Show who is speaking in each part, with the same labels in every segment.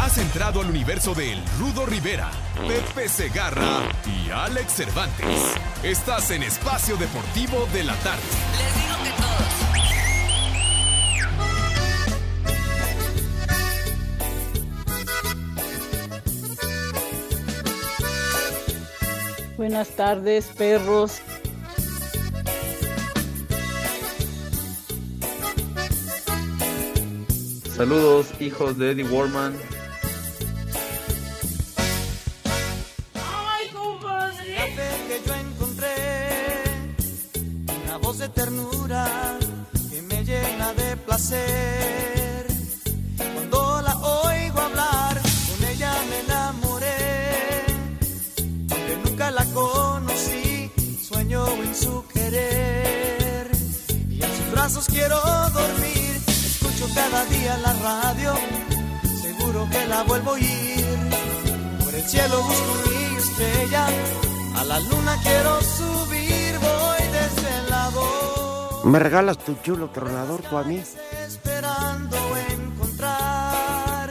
Speaker 1: Has entrado al universo de El Rudo Rivera, Pepe Segarra y Alex Cervantes. Estás en Espacio Deportivo de la Tarde.
Speaker 2: Les digo que todos.
Speaker 3: Buenas tardes, perros.
Speaker 4: Saludos, hijos de Eddie Warman.
Speaker 5: De ternura que me llena de placer. Cuando la oigo hablar, con ella me enamoré. Aunque nunca la conocí, sueño en su querer. Y en sus brazos quiero dormir. Escucho cada día la radio, seguro que la vuelvo a oír. Por el cielo busco mi estrella, a la luna quiero subir,
Speaker 6: ¿Me regalas tu chulo tronador tú a mí?
Speaker 5: Esperando encontrar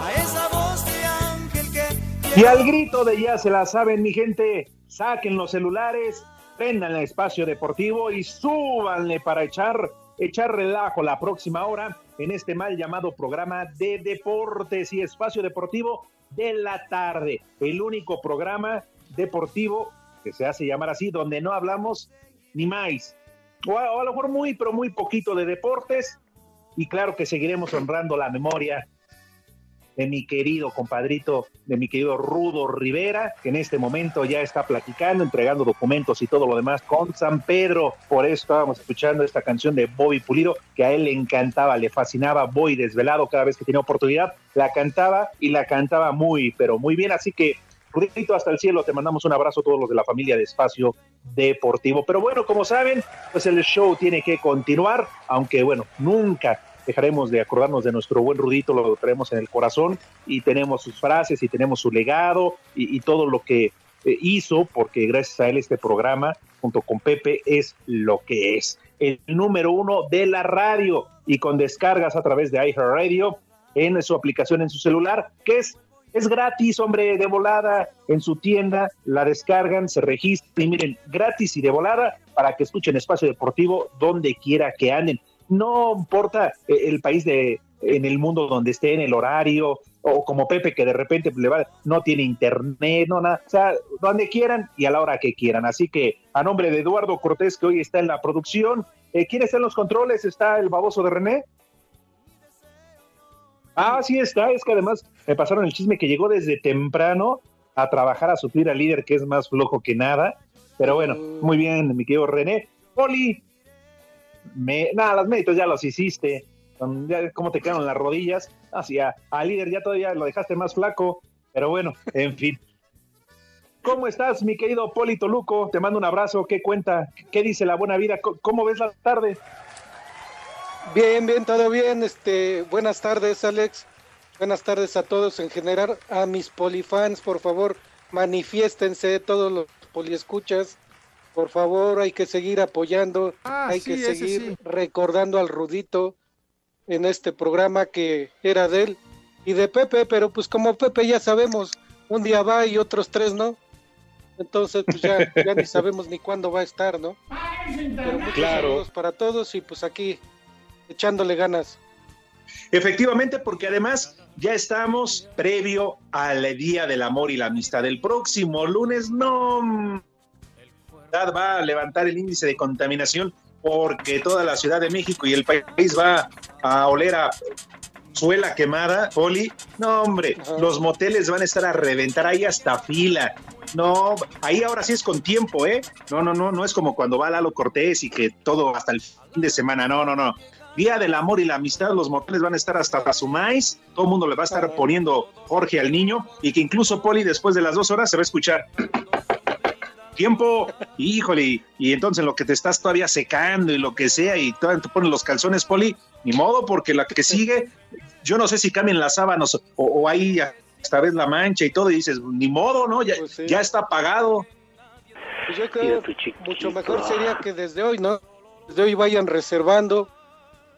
Speaker 5: a esa voz de ángel que...
Speaker 7: Y al grito de ya se la saben, mi gente, saquen los celulares, prendan el espacio deportivo y súbanle para echar, echar relajo la próxima hora en este mal llamado programa de deportes y espacio deportivo de la tarde. El único programa deportivo que se hace llamar así, donde no hablamos ni más. O a, o a lo mejor muy, pero muy poquito de deportes. Y claro que seguiremos honrando la memoria de mi querido compadrito, de mi querido Rudo Rivera, que en este momento ya está platicando, entregando documentos y todo lo demás con San Pedro. Por eso estábamos escuchando esta canción de Bobby Pulido, que a él le encantaba, le fascinaba, Boy desvelado cada vez que tenía oportunidad, la cantaba y la cantaba muy, pero muy bien. Así que, Rudito, hasta el cielo, te mandamos un abrazo a todos los de la familia de Espacio Deportivo. Pero bueno, como saben, pues el show tiene que continuar, aunque bueno, nunca dejaremos de acordarnos de nuestro buen Rudito, lo traemos en el corazón y tenemos sus frases y tenemos su legado y, y todo lo que eh, hizo, porque gracias a él este programa, junto con Pepe, es lo que es. El número uno de la radio y con descargas a través de iHeartRadio en su aplicación en su celular, que es es gratis, hombre, de volada en su tienda, la descargan, se registran y miren, gratis y de volada para que escuchen Espacio Deportivo donde quiera que anden no importa eh, el país de en el mundo donde esté, en el horario, o como Pepe que de repente le va, no tiene internet, no nada, o sea, donde quieran y a la hora que quieran. Así que a nombre de Eduardo Cortés, que hoy está en la producción, eh, ¿quién está en los controles? ¿Está el baboso de René? Ah, sí está, es que además me pasaron el chisme que llegó desde temprano a trabajar a suplir al líder que es más flojo que nada. Pero bueno, muy bien, mi querido René. Poli, me, nada, los méritos ya los hiciste. Ya, ¿Cómo te quedaron las rodillas? Así, a, al líder ya todavía lo dejaste más flaco. Pero bueno, en fin. ¿Cómo estás, mi querido Poli Toluco? Te mando un abrazo. ¿Qué cuenta? ¿Qué dice la buena vida? ¿Cómo ves la tarde?
Speaker 8: Bien, bien, todo bien. Este, buenas tardes, Alex. Buenas tardes a todos en general. A mis polifans, por favor, manifiéstense, todos los poliescuchas. Por favor, hay que seguir apoyando,
Speaker 9: Ah,
Speaker 8: hay
Speaker 9: sí,
Speaker 8: que seguir
Speaker 9: sí.
Speaker 8: recordando al Rudito en este programa que era de él y de Pepe, pero pues como Pepe ya sabemos, un día va y otros tres no. Entonces, pues ya, ya ni sabemos ni cuándo va a estar, ¿no? Pero muchos
Speaker 7: Claro.
Speaker 8: saludos para todos y pues aquí echándole ganas.
Speaker 7: Efectivamente, porque además ya estamos previo al Día del Amor y la Amistad. El próximo lunes no va a levantar el índice de contaminación porque toda la Ciudad de México y el país va a oler a suela quemada, Poli. No, hombre, los moteles van a estar a reventar ahí hasta fila. No, ahí ahora sí es con tiempo, ¿eh? No, no, no, no es como cuando va Lalo Cortés y que todo hasta el fin de semana. No, no, no. Día del amor y la amistad, los moteles van a estar hasta su maíz, todo el mundo le va a estar poniendo Jorge al niño y que incluso Poli después de las dos horas se va a escuchar tiempo, híjole, y entonces lo que te estás todavía secando y lo que sea, y todavía te ponen los calzones, Poli, ni modo, porque la que sigue, yo no sé si cambian las sábanas o, o ahí esta vez la mancha y todo, y dices, ni modo, ¿no? Ya,
Speaker 8: Pues sí.
Speaker 7: ya está pagado.
Speaker 8: Pues yo creo mucho mejor sería que desde hoy, ¿no? Desde hoy vayan reservando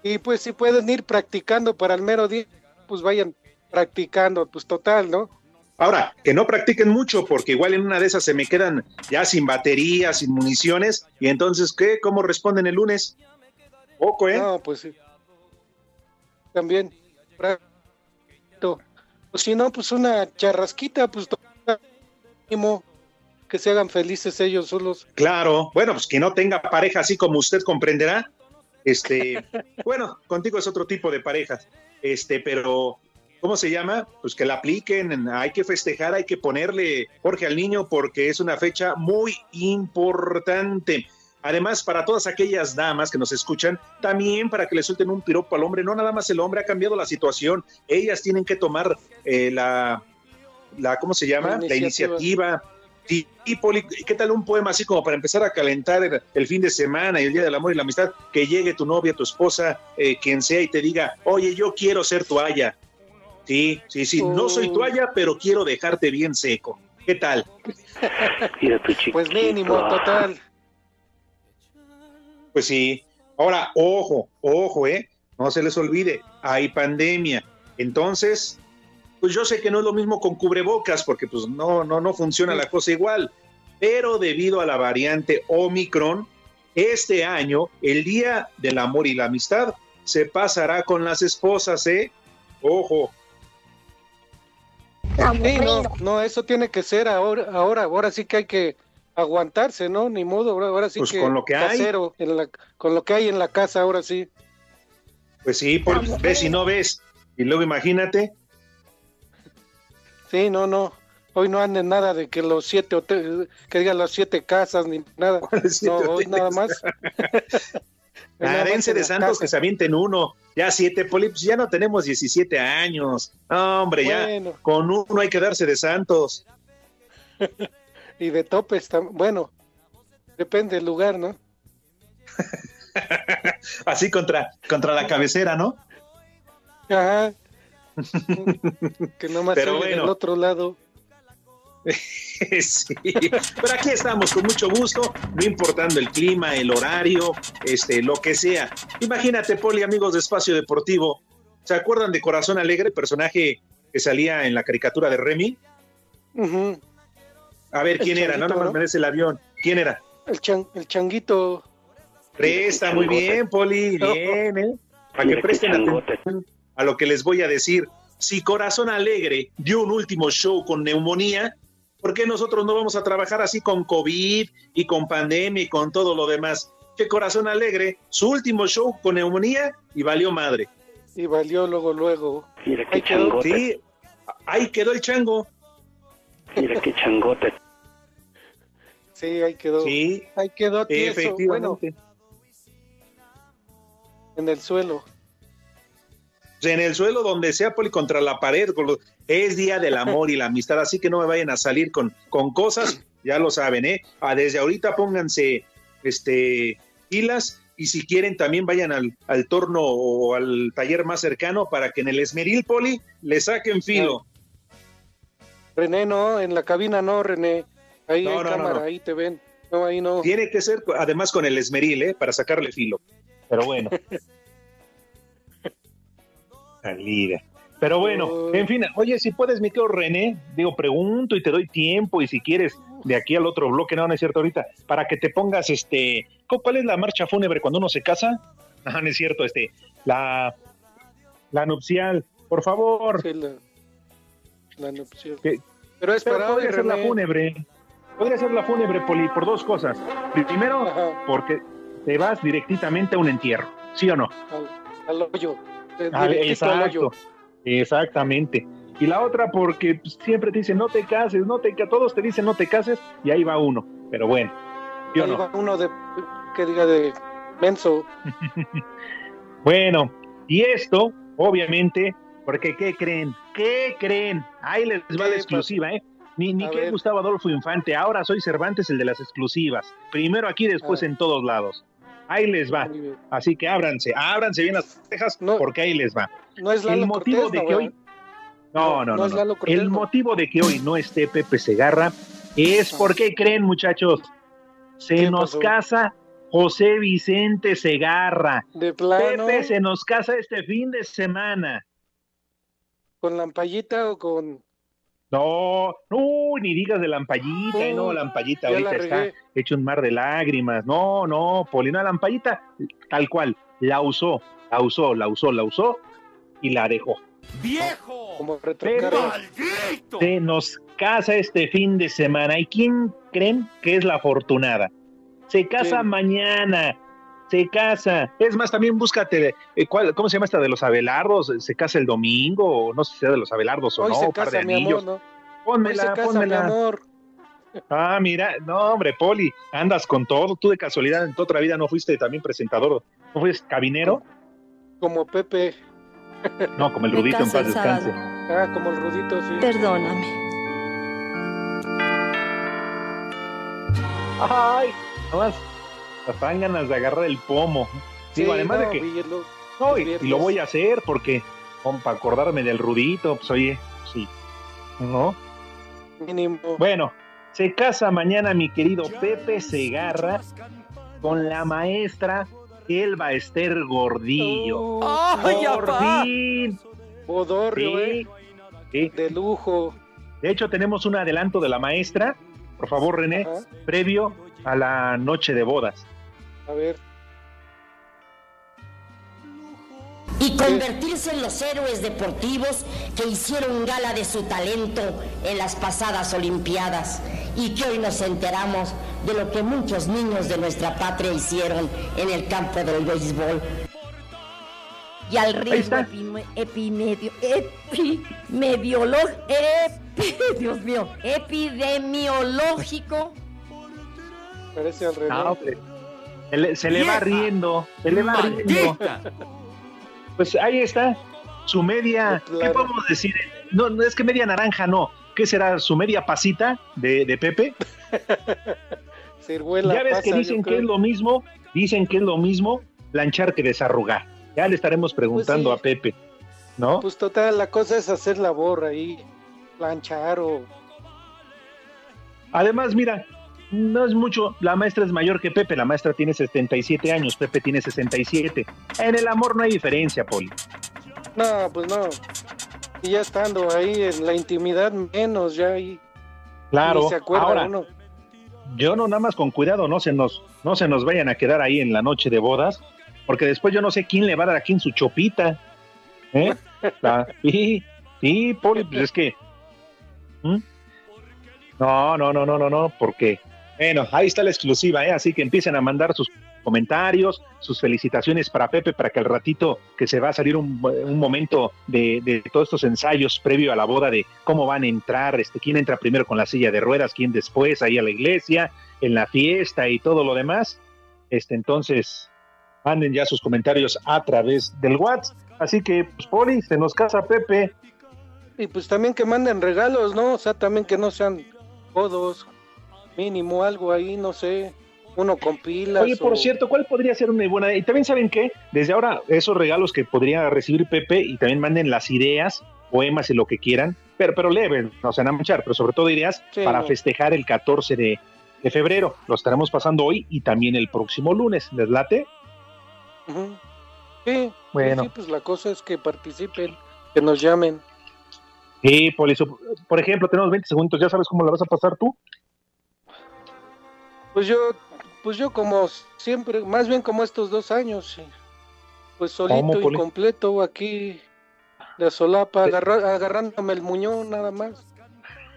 Speaker 8: y pues si pueden ir practicando para el mero día, pues vayan practicando, pues total, ¿no?
Speaker 7: Ahora, que no practiquen mucho, porque igual en una de esas se me quedan ya sin batería, sin municiones, y entonces, ¿qué? ¿Cómo responden el lunes? Poco, ¿eh?
Speaker 8: No, pues sí. También. Pues si no, pues una charrasquita, pues que se hagan felices ellos solos.
Speaker 7: Claro, bueno, pues que no tenga pareja así como usted comprenderá. Este, bueno, contigo es otro tipo de pareja. Este, pero ¿cómo se llama? Pues que la apliquen, hay que festejar, hay que ponerle Jorge al niño porque es una fecha muy importante. Además, para todas aquellas damas que nos escuchan, también para que le suelten un piropo al hombre, no nada más el hombre ha cambiado la situación, ellas tienen que tomar eh, la, la, ¿cómo se llama?
Speaker 8: La
Speaker 7: La iniciativa. Sí, y Poli, ¿qué tal un poema así como para empezar a calentar el, el fin de semana y el Día del Amor y la Amistad? Que llegue tu novia, tu esposa, eh, quien sea, y te diga, oye, yo quiero ser toalla. Sí, sí, sí, no soy toalla, pero quiero dejarte bien seco. ¿Qué tal?
Speaker 8: Pues mínimo, total.
Speaker 7: Pues sí. Ahora, ojo, ojo, ¿eh? No se les olvide, hay pandemia. Entonces, pues yo sé que no es lo mismo con cubrebocas, porque pues no, no, no funciona la cosa igual. Pero debido a la variante Omicron, este año, el Día del Amor y la Amistad se pasará con las esposas, ¿eh? Ojo.
Speaker 8: Sí, no, no, eso tiene que ser ahora, ahora, ahora sí que hay que aguantarse, ¿no? Ni modo, ahora, ahora sí
Speaker 7: Pues
Speaker 8: que
Speaker 7: con lo que hay.
Speaker 8: casero, en la- con lo que hay en la casa, ahora sí.
Speaker 7: Pues sí, por- ves y no ves. Y luego imagínate,
Speaker 8: Sí, no, no. Hoy no anden nada de que los siete hoteles, que digan las siete casas, ni nada.
Speaker 7: ¿Cuáles siete
Speaker 8: No, hoy nada más.
Speaker 7: Arense
Speaker 8: en
Speaker 7: de Santos
Speaker 8: casa.
Speaker 7: que se avienten uno. Ya siete, Poli, pues ya no tenemos 17 años. No, hombre,
Speaker 8: Bueno.
Speaker 7: ya con uno hay que darse de Santos.
Speaker 8: Y de topes, bueno, depende del lugar, ¿no?
Speaker 7: Así contra, contra la cabecera, ¿no?
Speaker 8: Ajá. Que nomás
Speaker 7: Pero
Speaker 8: se oye del
Speaker 7: bueno.
Speaker 8: otro lado.
Speaker 7: sí. Pero aquí estamos con mucho gusto, no importando el clima, el horario, este, lo que sea. Imagínate, Poli, amigos de Espacio Deportivo, ¿se acuerdan de Corazón Alegre, personaje que salía en la caricatura de Remy? A ver,
Speaker 8: El
Speaker 7: ¿quién era? No,
Speaker 8: changuito,
Speaker 7: nada más
Speaker 8: ¿no?
Speaker 7: merece el avión. ¿Quién era?
Speaker 8: El, chan- el changuito.
Speaker 7: Presta, muy bien, Poli, bien, ¿eh? Para que presten atención a lo que les voy a decir. Si Corazón Alegre dio un último show con neumonía, ¿por qué nosotros no vamos a trabajar así con COVID y con pandemia y con todo lo demás? Que Corazón Alegre, su último show con neumonía y valió madre.
Speaker 8: Y valió luego, luego. Ahí quedó.
Speaker 7: Sí, ahí quedó el chango.
Speaker 8: Mira qué changote. Sí, ahí quedó.
Speaker 7: Sí,
Speaker 8: ahí quedó tieso. Bueno,
Speaker 7: efectivamente.
Speaker 8: en el suelo.
Speaker 7: En el suelo, donde sea, Poli, contra la pared. con los- Es día del amor y la amistad, así que no me vayan a salir con, con cosas, ya lo saben, ¿eh? Ah, desde ahorita pónganse este, pilas y si quieren también vayan al, al torno o al taller más cercano para que en el esmeril, Poli, le saquen filo.
Speaker 8: René, no, en la cabina no, René. Ahí
Speaker 7: No,
Speaker 8: hay
Speaker 7: no, no,
Speaker 8: cámara,
Speaker 7: no.
Speaker 8: ahí te ven. No, ahí no.
Speaker 7: Tiene que ser, además, con el esmeril, ¿eh? Para sacarle filo. Pero bueno. Salida. Pero bueno, en fin, oye, si puedes, mi querido René, digo, pregunto y te doy tiempo, y si quieres, de aquí al otro bloque, no, no es cierto ahorita, para que te pongas, este, ¿cu- ¿cuál es la marcha fúnebre cuando uno se casa? Ajá, no es cierto, este, la, la nupcial, Por favor.
Speaker 8: Sí, la, la nupcial.
Speaker 7: Que-
Speaker 8: Pero es para
Speaker 7: podría ser la fúnebre. Podría ser la fúnebre, Poli, por dos cosas. Primero,
Speaker 8: Ajá.
Speaker 7: porque te vas directamente a un entierro, ¿sí o no?
Speaker 8: Al, al hoyo.
Speaker 7: Ah, exacto, exactamente. Y la otra porque pues, siempre te dicen no te cases, no te ca-". todos te dicen no te cases y ahí va uno. Pero bueno, ¿sí o
Speaker 8: Ahí
Speaker 7: no?
Speaker 8: va uno de que diga de menso.
Speaker 7: Bueno, y esto, obviamente, porque ¿qué creen? ¿Qué creen? Ahí les va
Speaker 8: ¿Qué
Speaker 7: la exclusiva, ¿eh? Ni, ni que
Speaker 8: ver.
Speaker 7: Gustavo Adolfo Infante, ahora soy Cervantes el de las exclusivas. Primero aquí, después
Speaker 8: Ah.
Speaker 7: en todos lados. Ahí les va. Así que ábranse, ábranse bien las cejas
Speaker 8: No.
Speaker 7: porque ahí les va.
Speaker 8: No es Lalo
Speaker 7: El motivo
Speaker 8: Cortés,
Speaker 7: de
Speaker 8: no,
Speaker 7: que hoy. No,
Speaker 8: No,
Speaker 7: no,
Speaker 8: no
Speaker 7: no.
Speaker 8: es
Speaker 7: no.
Speaker 8: Lalo Cortés,
Speaker 7: El motivo de que hoy no esté Pepe Segarra es
Speaker 8: Ah.
Speaker 7: porque creen, muchachos, se
Speaker 8: ¿Qué
Speaker 7: nos
Speaker 8: pasó?
Speaker 7: casa José Vicente Segarra.
Speaker 8: De plano,
Speaker 7: Pepe se nos casa este fin de semana.
Speaker 8: con lampallita o con.
Speaker 7: No, no, ni digas de Lampallita, eh, no,
Speaker 8: Oh,
Speaker 7: Lampallita ahorita
Speaker 8: la
Speaker 7: está hecho un mar de lágrimas. No, no, Polina Lampallita, tal cual, la usó, la usó, la usó, la usó y la dejó.
Speaker 9: ¡Viejo!
Speaker 8: Como
Speaker 9: ¡Maldito!
Speaker 7: Se nos casa este fin de semana. ¿Y quién creen que es la afortunada? Se casa
Speaker 8: ¿Quién?
Speaker 7: mañana. Se casa. Es más, también búscate, eh, ¿cuál- ¿cómo se llama esta de los Abelardos? ¿Se casa el domingo? O no sé si sea de los Abelardos o
Speaker 8: Hoy
Speaker 7: no.
Speaker 8: se
Speaker 7: un par de
Speaker 8: casa mi
Speaker 7: anillos.
Speaker 8: amor, ¿no? Hoy
Speaker 7: Pónmela,
Speaker 8: se casa mi
Speaker 7: pónmela.
Speaker 8: amor.
Speaker 7: Ah, mira, no, hombre, Poli, andas con todo. Tú de casualidad en tu otra vida no fuiste también presentador, no fuiste cabinero,
Speaker 8: Como Pepe.
Speaker 7: no, como el
Speaker 10: Me
Speaker 7: Rudito en paz descanse.
Speaker 8: Ah, como el Rudito, sí.
Speaker 10: Perdóname.
Speaker 7: Ay, nomás, dan ganas de agarrar el pomo.
Speaker 8: Sí,
Speaker 7: Digo, además
Speaker 8: no,
Speaker 7: de que No, y, lo voy a hacer porque, como para acordarme del Rudito, pues oye, sí, ¿no?
Speaker 8: Mínimo.
Speaker 7: Bueno, se casa mañana mi querido Pepe Segarra con la maestra Elba Esther Gordillo.
Speaker 9: ¡Ay,
Speaker 7: Por
Speaker 9: apá!
Speaker 7: fin.
Speaker 8: Bodorrio,
Speaker 7: Sí,
Speaker 8: eh.
Speaker 7: sí.
Speaker 8: De lujo.
Speaker 7: De hecho, tenemos un adelanto de la maestra, por favor, René,
Speaker 8: Ajá.
Speaker 7: previo a la noche de bodas.
Speaker 8: A ver.
Speaker 11: y convertirse en los héroes deportivos que hicieron gala de su talento en las pasadas Olimpiadas y que hoy nos enteramos de lo que muchos niños de nuestra patria hicieron en el campo del béisbol. Y al ritmo epime- epimedio- epimediolo- epi- Dios mío, epidemiológico
Speaker 8: Parece al revés.
Speaker 7: No, hombre. Se le, se le va riendo, se le va riendo. Pues ahí está, su media,
Speaker 8: Claro.
Speaker 7: ¿qué podemos decir? No, no es que media naranja, no. ¿Qué será? ¿Su media pasita de, de Pepe?
Speaker 8: Ciruela
Speaker 7: ya ves
Speaker 8: pasa,
Speaker 7: que dicen que es lo mismo, dicen que es lo mismo planchar que desarrugar. Ya le estaremos preguntando
Speaker 8: Pues sí.
Speaker 7: a Pepe, ¿no?
Speaker 8: Pues total, la cosa es hacer labor ahí. Planchar o.
Speaker 7: Además, mira, no es mucho, la maestra es mayor que Pepe, la maestra tiene 77 años, Pepe tiene 67. En el amor no hay diferencia, Poli.
Speaker 8: No, pues no. Y ya estando ahí en la intimidad, menos ya ahí.
Speaker 7: Claro,
Speaker 8: Ni se acuerda
Speaker 7: ahora,
Speaker 8: uno.
Speaker 7: yo no nada más con cuidado, no se nos, no se nos vayan a quedar ahí en la noche de bodas, porque después yo no sé quién le va a dar a quién su chopita. ¿eh? La- sí, sí, Poli, pues es que. ¿Mm? No, no, no, no, no, no, porque. Bueno, ahí está la exclusiva, ¿eh? así que empiecen a mandar sus comentarios, sus felicitaciones para Pepe, para que al ratito que se va a salir un, momento de, de todos estos ensayos previo a la boda de cómo van a entrar, este, quién entra primero con la silla de ruedas, quién después ahí a la iglesia, en la fiesta y todo lo demás. Este, entonces, manden ya sus comentarios a través del WhatsApp. Así que, pues, Poli, se nos casa Pepe.
Speaker 8: Y pues también que manden regalos, ¿no? O sea, también que no sean codos. Mínimo algo ahí, no sé. Uno con pilas.
Speaker 7: Oye, por
Speaker 8: o-
Speaker 7: cierto, ¿cuál podría ser una buena? Y también saben qué, desde ahora esos regalos que podría recibir Pepe y también manden las ideas, poemas y lo que quieran, pero, pero leves, no se van a manchar, pero sobre todo ideas
Speaker 8: Sí,
Speaker 7: para
Speaker 8: no.
Speaker 7: festejar el 14 de, de febrero. Lo estaremos pasando hoy y también el próximo lunes. ¿Les late?
Speaker 8: Sí,
Speaker 7: Bueno.
Speaker 8: sí, pues la cosa es que participen, que nos llamen.
Speaker 7: Sí, por eso, por ejemplo, tenemos 20 segundos, ¿ya sabes cómo la vas a pasar tú?
Speaker 8: Pues yo, pues yo como siempre, más bien como estos dos años, pues
Speaker 7: ¿Cómo,
Speaker 8: solito y completo aquí, De solapa, agarrándome el muñón nada más.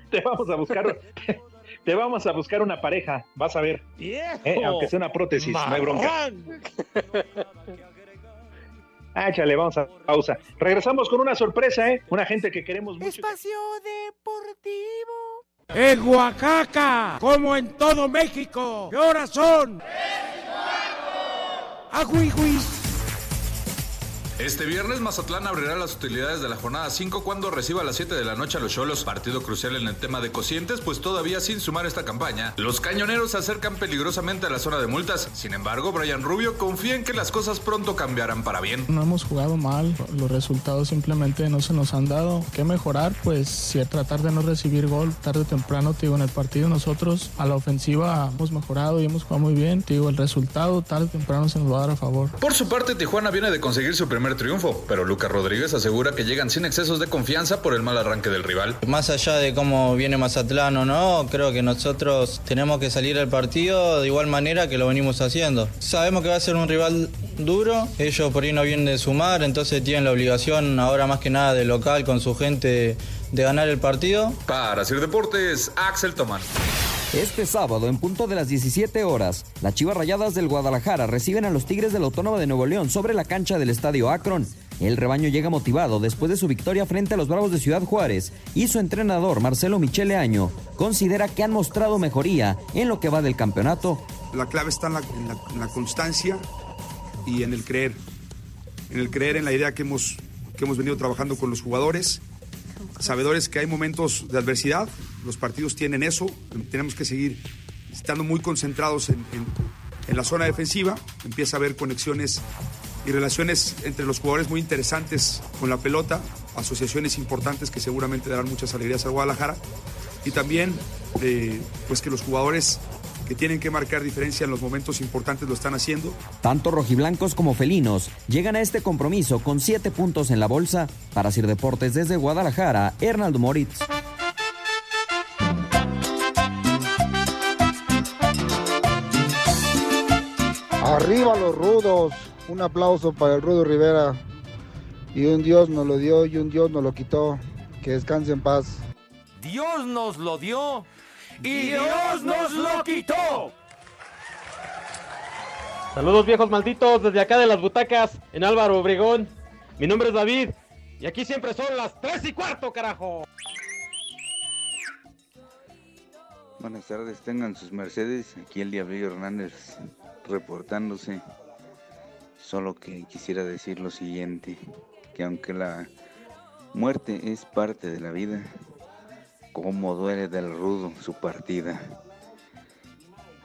Speaker 7: Te vamos a buscar, te vamos a buscar una pareja, vas a ver. Eh, aunque sea una prótesis, no hay bronca. Ah, échale, vamos a pausa. Regresamos con una sorpresa, ¿eh? Una gente que queremos mucho.
Speaker 9: Espacio Deportivo. En Oaxaca, como en todo México. ¿Qué horas son? ¡Aguihuis!
Speaker 10: Este viernes Mazatlán abrirá las utilidades de la jornada 5 cuando reciba a las 7 de la noche a los Cholos, partido crucial en el tema de cocientes, pues todavía sin sumar esta campaña, los cañoneros se acercan peligrosamente a la zona de multas. Sin embargo, Brian Rubio confía en que las cosas pronto cambiarán para bien.
Speaker 12: No hemos jugado mal, los resultados simplemente no se nos han dado. ¿Qué mejorar? Pues si tratar de no recibir gol tarde o temprano, te digo, en el partido nosotros a la ofensiva hemos mejorado y hemos jugado muy bien. Te digo, el resultado tarde o temprano se nos va a dar a favor.
Speaker 10: Por su parte, Tijuana viene de conseguir su primer triunfo, pero Lucas Rodríguez asegura que llegan sin excesos de confianza por el mal arranque del rival.
Speaker 13: Más allá de cómo viene Mazatlán o no, creo que nosotros tenemos que salir al partido de igual manera que lo venimos haciendo. Sabemos que va a ser un rival duro, ellos por ahí no vienen de sumar, entonces tienen la obligación ahora más que nada de local con su gente de ganar el partido.
Speaker 10: Para hacer deportes, Axel Tomán.
Speaker 14: Este sábado, en punto de las 17 horas, las Chivas Rayadas del Guadalajara reciben a los Tigres del Autónoma de Nuevo León sobre la cancha del Estadio Akron. El rebaño llega motivado después de su victoria frente a los Bravos de Ciudad Juárez y su entrenador Marcelo Michele Año considera que han mostrado mejoría en lo que va del campeonato.
Speaker 15: La clave está en la, en la- constancia y en el creer. En el creer en la idea que hemos, que hemos venido trabajando con los jugadores. Sabedores que hay momentos de adversidad, los partidos tienen eso, tenemos que seguir estando muy concentrados en, en- la zona defensiva, empieza a haber conexiones y relaciones entre los jugadores muy interesantes con la pelota, asociaciones importantes que seguramente darán muchas alegrías al Guadalajara y también eh, pues que los jugadores que tienen que marcar diferencia en los momentos importantes lo están haciendo.
Speaker 14: Tanto rojiblancos como felinos llegan a este compromiso con 7 puntos en la bolsa. Para Sir Deportes desde Guadalajara, Hernaldo Moritz.
Speaker 16: Arriba los rudos. Un aplauso para el Rudo Rivera. Y un Dios nos lo dio y un Dios nos lo quitó. Que descanse en paz.
Speaker 9: Dios nos lo dio y Dios nos lo quitó.
Speaker 17: Saludos viejos malditos desde acá de las butacas en Álvaro Obregón. Mi nombre es David y aquí siempre son las tres y cuarto, carajo.
Speaker 18: Buenas tardes, tengan sus mercedes. Aquí el Diablillo Hernández reportándose. Solo que quisiera decir lo siguiente, que aunque la muerte es parte de la vida, como duele del rudo su partida.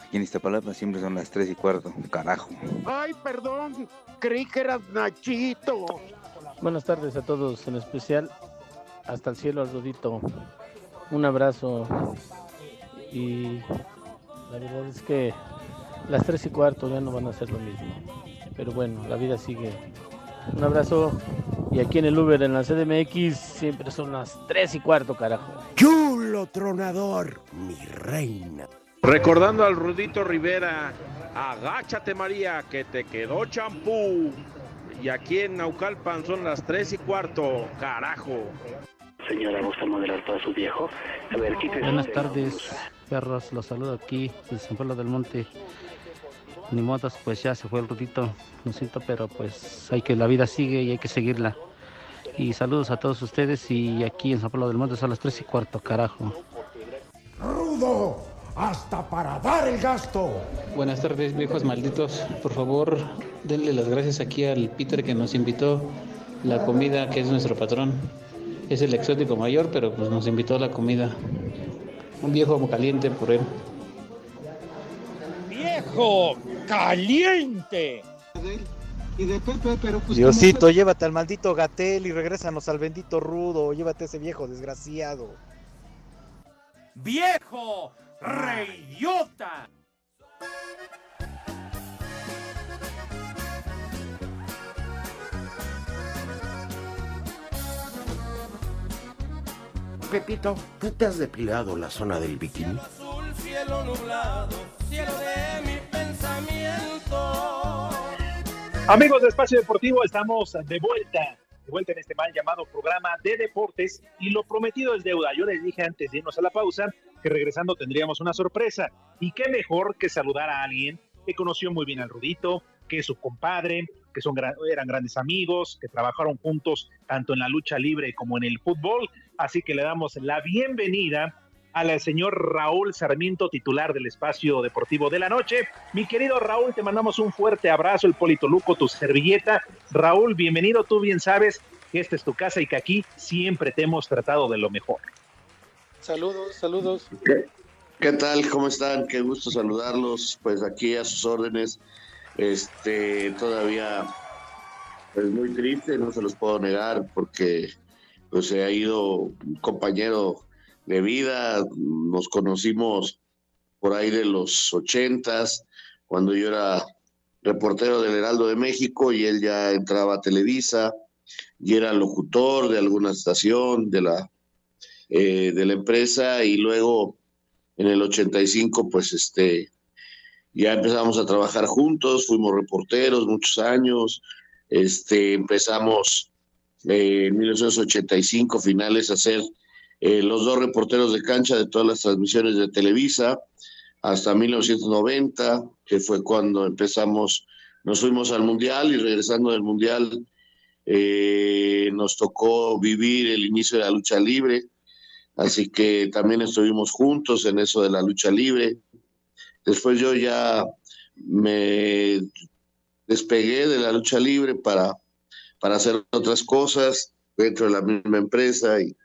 Speaker 18: Aquí en Iztapalapa siempre son las 3 y cuarto, carajo.
Speaker 9: Ay, perdón, creí que eras Nachito.
Speaker 19: Buenas tardes a todos, en especial hasta el cielo al Rudito. Un abrazo y la verdad es que las tres y cuarto ya no van a ser lo mismo. Pero bueno, la vida sigue. Un abrazo y aquí en el Uber en la CDMX siempre son las tres y cuarto, carajo.
Speaker 9: Chulo tronador, mi reina.
Speaker 20: Recordando al Rudito Rivera, agáchate María, que te quedó champú. Y aquí en Naucalpan son las tres y cuarto, carajo.
Speaker 21: Señora, ¿gusta moderar para su viejo? A ver, quítese.
Speaker 19: Buenas tardes, perros. Los saludo aquí desde San Pablo del Monte. Ni modos, pues ya se fue el rudito, lo siento, pero pues hay que, la vida sigue y hay que seguirla. Y saludos a todos ustedes y aquí en San Pablo del Monte son las tres y cuarto, carajo.
Speaker 9: Rudo, hasta para dar el gasto.
Speaker 22: Buenas tardes, viejos malditos. Por favor, denle las gracias aquí al Peter que nos invitó la comida, que es nuestro patrón. Es el exótico mayor, pero pues nos invitó a la comida. Un viejo caliente por él.
Speaker 9: Viejo caliente.
Speaker 23: Y de Pepe, pero pues.
Speaker 24: Diosito, llévate al maldito Gatel y regrésanos al bendito Rudo. Llévate a ese viejo desgraciado.
Speaker 9: Viejo reidiota.
Speaker 25: Pepito, ¿tú te has depilado la zona del bikini?
Speaker 5: Azul, cielo nublado, cielo de mi pensamiento.
Speaker 7: Amigos de Espacio Deportivo, estamos de vuelta de vuelta en este mal llamado programa de deportes y lo prometido es deuda. Yo les dije antes de irnos a la pausa que regresando tendríamos una sorpresa y qué mejor que saludar a alguien que conoció muy bien al Rudito, que es su compadre, que son, eran grandes amigos, que trabajaron juntos tanto en la lucha libre como en el fútbol. Así que le damos la bienvenida al señor Raúl Sarmiento, titular del espacio deportivo de la noche. Mi querido Raúl, te mandamos un fuerte abrazo, el Polito Luco, tu servilleta. Raúl, bienvenido, tú bien sabes que esta es tu casa y que aquí siempre te hemos tratado de lo mejor.
Speaker 8: Saludos, saludos.
Speaker 26: ¿Qué, tal? ¿Cómo están? Qué gusto saludarlos. Pues aquí a sus órdenes. Este, todavía es muy triste, no se los puedo negar, porque pues se ha ido un compañero de vida. Nos conocimos por ahí de los ochentas, cuando yo era reportero del Heraldo de México y él ya entraba a Televisa y era locutor de alguna estación de la, eh, de la empresa y luego en el 85 pues este ya empezamos a trabajar juntos, fuimos reporteros muchos años, este empezamos eh, en 1985 finales a hacer eh, los dos reporteros de cancha de todas las transmisiones de Televisa hasta 1990, que fue cuando empezamos, nos fuimos al Mundial y regresando del Mundial eh, nos tocó vivir el inicio de la lucha libre, así que también estuvimos juntos en eso de la lucha libre. Después yo ya me despegué de la lucha libre para, para hacer otras cosas dentro de la misma empresa y